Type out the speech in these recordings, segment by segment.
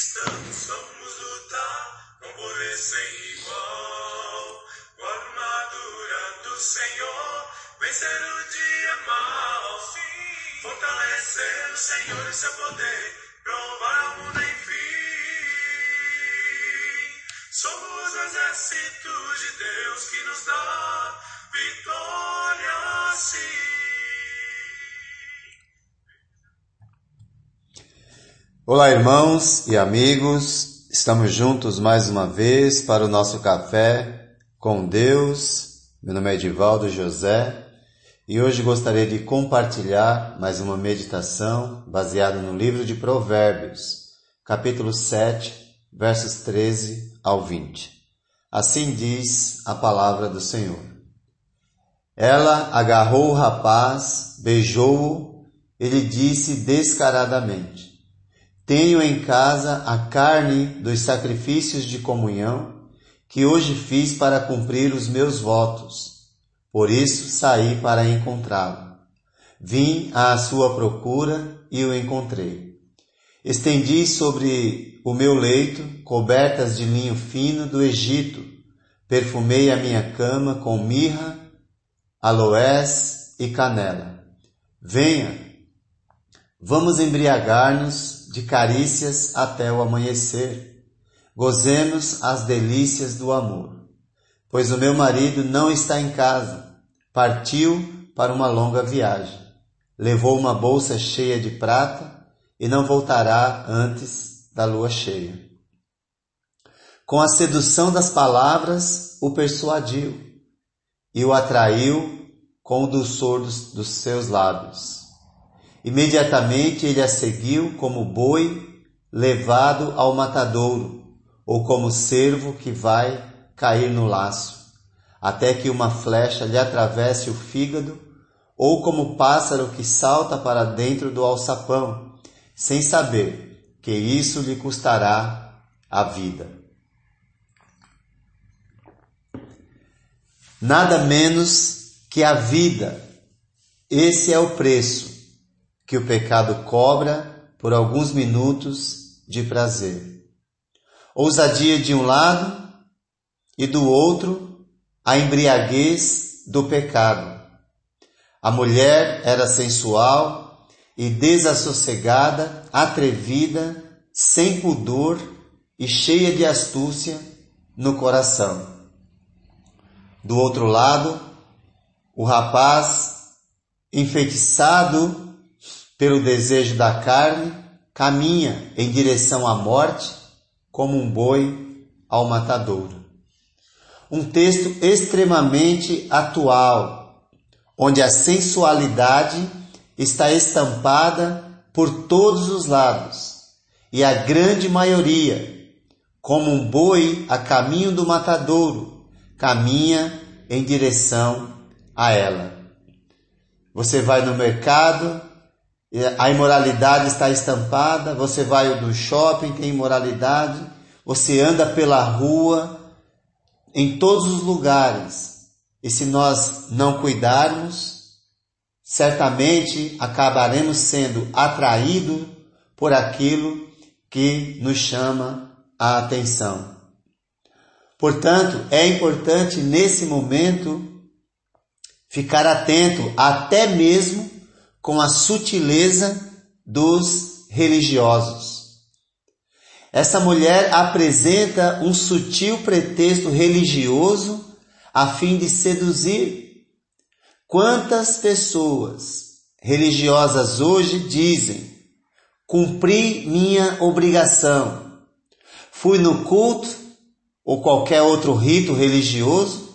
cristãos somos lutar com poder sem igual. Com a armadura do Senhor, vencer o dia mal. Fortalecer o Senhor e seu poder, provar o mundo enfim. Somos o exército de Deus que nos dá Olá, irmãos e amigos, estamos juntos mais uma vez para o nosso café com Deus. Meu nome é Edivaldo José e hoje gostaria de compartilhar mais uma meditação baseada no livro de Provérbios, capítulo 7, versos 13 ao 20. Assim diz a palavra do Senhor. Ela agarrou o rapaz, beijou-o e lhe disse descaradamente: tenho em casa a carne dos sacrifícios de comunhão que hoje fiz para cumprir os meus votos. Por isso saí para encontrá-lo. Vim à sua procura e o encontrei. Estendi sobre o meu leito cobertas de linho fino do Egito. Perfumei a minha cama com mirra, aloés e canela. Venha, vamos embriagar-nos de carícias até o amanhecer. Gozemos as delícias do amor. Pois o meu marido não está em casa, partiu para uma longa viagem. Levou uma bolsa cheia de prata e não voltará antes da lua cheia. Com a sedução das palavras, o persuadiu e o atraiu com o dulçor dos, dos seus lábios. Imediatamente ele a seguiu como boi levado ao matadouro, ou como cervo que vai cair no laço, até que uma flecha lhe atravesse o fígado, ou como pássaro que salta para dentro do alçapão, sem saber que isso lhe custará a vida. Nada menos que a vida, esse é o preço que o pecado cobra por alguns minutos de prazer. Ousadia de um lado e do outro a embriaguez do pecado. A mulher era sensual e desassossegada, atrevida, sem pudor e cheia de astúcia no coração. Do outro lado, o rapaz enfeitiçado pelo desejo da carne, caminha em direção à morte como um boi ao matadouro. Um texto extremamente atual, onde a sensualidade está estampada por todos os lados e a grande maioria, como um boi a caminho do matadouro, caminha em direção a ela. Você vai no mercado, a imoralidade está estampada, você vai no shopping, tem imoralidade, você anda pela rua, em todos os lugares. E se nós não cuidarmos, certamente acabaremos sendo atraídos por aquilo que nos chama a atenção. Portanto, é importante nesse momento ficar atento até mesmo com a sutileza dos religiosos. Essa mulher apresenta um sutil pretexto religioso a fim de seduzir. Quantas pessoas religiosas hoje dizem: cumpri minha obrigação, fui no culto ou qualquer outro rito religioso,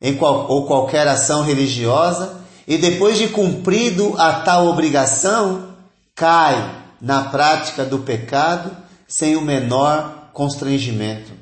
em qual, ou qualquer ação religiosa, e depois de cumprido a tal obrigação, cai na prática do pecado sem o menor constrangimento.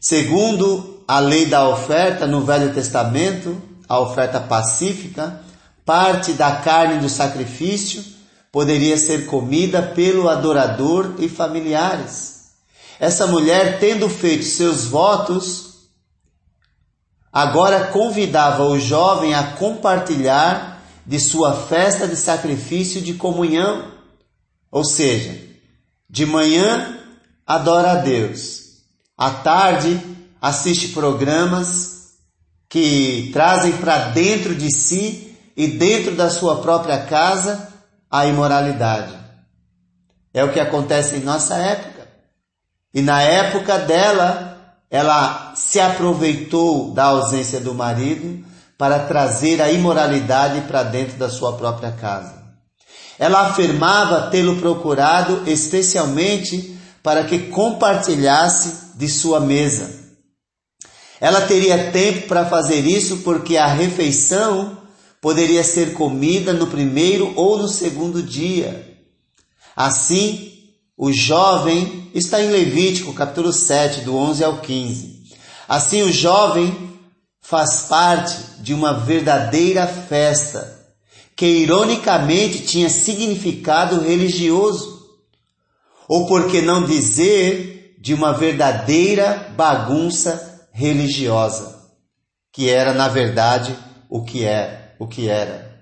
Segundo a lei da oferta no Velho Testamento, a oferta pacífica, parte da carne do sacrifício poderia ser comida pelo adorador e familiares. Essa mulher, tendo feito seus votos, agora convidava o jovem a compartilhar de sua festa de sacrifício de comunhão, ou seja, De manhã, adora a Deus. À tarde, assiste programas que trazem para dentro de si e dentro da sua própria casa a imoralidade. É o que acontece em nossa época. E na época dela, ela se aproveitou da ausência do marido para trazer a imoralidade para dentro da sua própria casa. Ela afirmava tê-lo procurado especialmente para que compartilhasse de sua mesa. Ela teria tempo para fazer isso porque a refeição poderia ser comida no primeiro ou no segundo dia. Assim, o jovem está em Levítico, capítulo 7, do 11 ao 15. Assim, o jovem faz parte de uma verdadeira festa, que ironicamente tinha significado religioso, ou por que não dizer de uma verdadeira bagunça religiosa, que era na verdade o que é, o que era.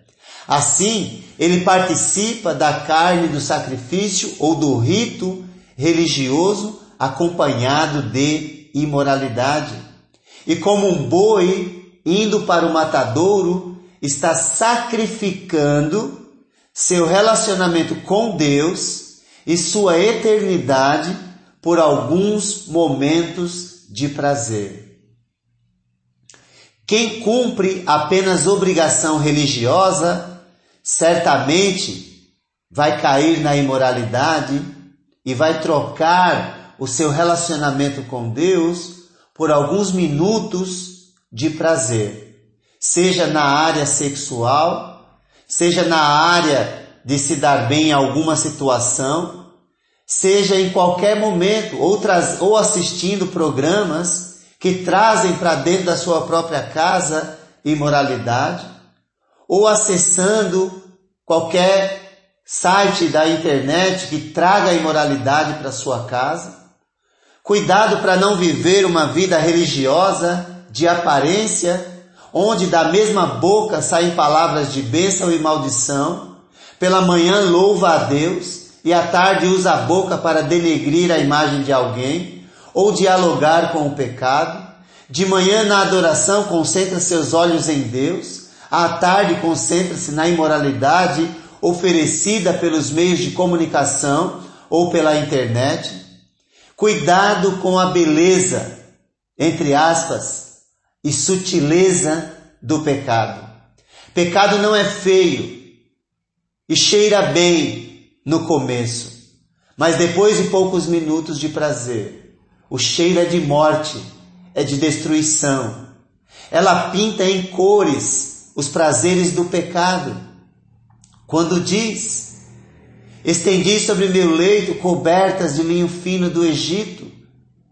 Assim, ele participa da carne do sacrifício ou do rito religioso acompanhado de imoralidade e como um boi indo para o matadouro, está sacrificando seu relacionamento com Deus e sua eternidade por alguns momentos de prazer. Quem cumpre apenas obrigação religiosa, certamente vai cair na imoralidade e vai trocar o seu relacionamento com Deus por alguns minutos de prazer, seja na área sexual, seja na área de se dar bem em alguma situação, seja em qualquer momento, ou, ou assistindo programas que trazem para dentro da sua própria casa imoralidade, ou acessando qualquer site da internet que traga imoralidade para sua casa, Cuidado para não viver uma vida religiosa de aparência, onde da mesma boca saem palavras de bênção e maldição. Pela manhã louva a Deus e à tarde usa a boca para denegrir a imagem de alguém ou dialogar com o pecado. De manhã na adoração concentra seus olhos em Deus, à tarde concentra-se na imoralidade oferecida pelos meios de comunicação ou pela internet. Cuidado com a beleza, entre aspas, e sutileza do pecado. Pecado não é feio e cheira bem no começo, mas depois de poucos minutos de prazer, o cheiro é de morte, é de destruição. Ela pinta em cores os prazeres do pecado. Quando diz Estendi sobre meu leito cobertas de linho fino do Egito,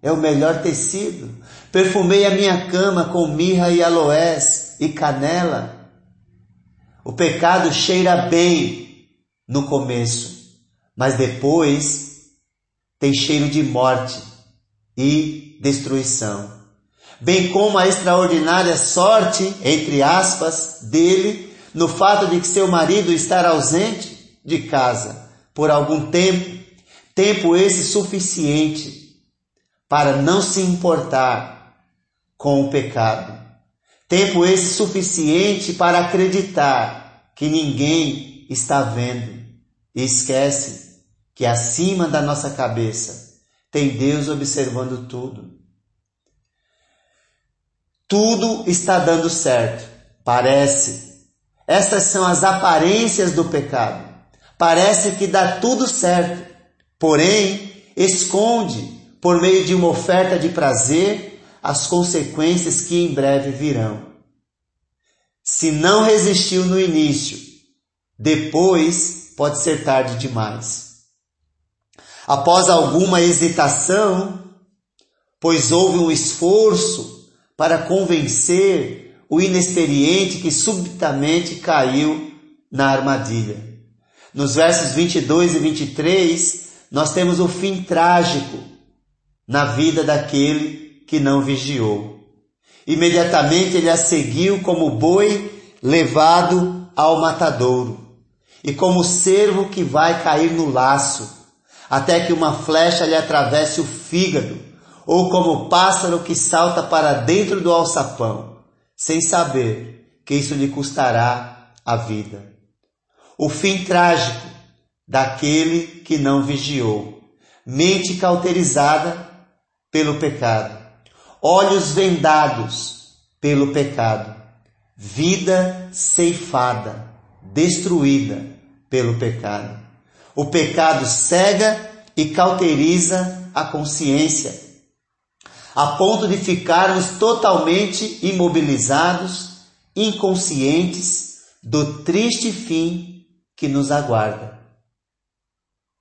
é o melhor tecido. Perfumei a minha cama com mirra e aloés e canela. O pecado cheira bem no começo, mas depois tem cheiro de morte e destruição. Bem como a extraordinária sorte, entre aspas, dele, no fato de que seu marido estar ausente de casa por algum tempo, tempo esse suficiente para não se importar com o pecado, tempo esse suficiente para acreditar que ninguém está vendo e esquece que acima da nossa cabeça tem Deus observando tudo. Tudo está dando certo, parece. Essas são as aparências do pecado. Parece que dá tudo certo, porém esconde, por meio de uma oferta de prazer, as consequências que em breve virão. Se não resistiu no início, depois pode ser tarde demais. Após alguma hesitação, pois houve um esforço para convencer o inexperiente que subitamente caiu na armadilha. Nos versos 22 e 23, nós temos o fim trágico na vida daquele que não vigiou. Imediatamente ele a seguiu como boi levado ao matadouro, e como cervo que vai cair no laço. até que uma flecha lhe atravesse o fígado, ou como pássaro que salta para dentro do alçapão, sem saber que isso lhe custará a vida. O fim trágico daquele que não vigiou, mente cauterizada pelo pecado, olhos vendados pelo pecado, vida ceifada, destruída pelo pecado. O pecado cega e cauteriza a consciência, a ponto de ficarmos totalmente imobilizados, inconscientes do triste fim que nos aguarda.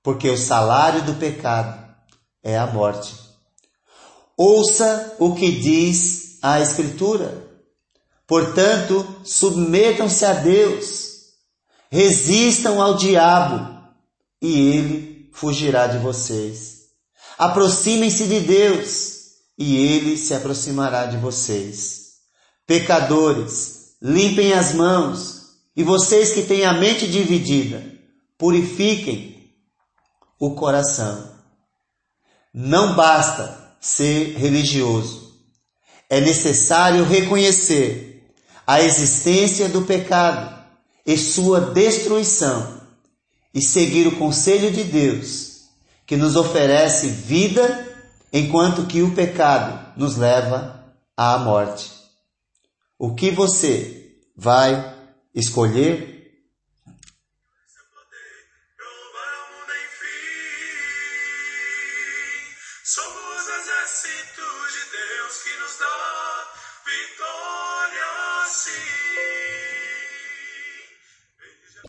Porque o salário do pecado é a morte. Ouça o que diz a Escritura. Portanto, submetam-se a Deus, resistam ao diabo e ele fugirá de vocês. Aproximem-se de Deus e ele se aproximará de vocês. Pecadores, limpem as mãos e vocês que têm a mente dividida, purifiquem o coração. Não basta ser religioso. É necessário reconhecer a existência do pecado e sua destruição e seguir o conselho de Deus, que nos oferece vida, enquanto que o pecado nos leva à morte. O que você vai escolher?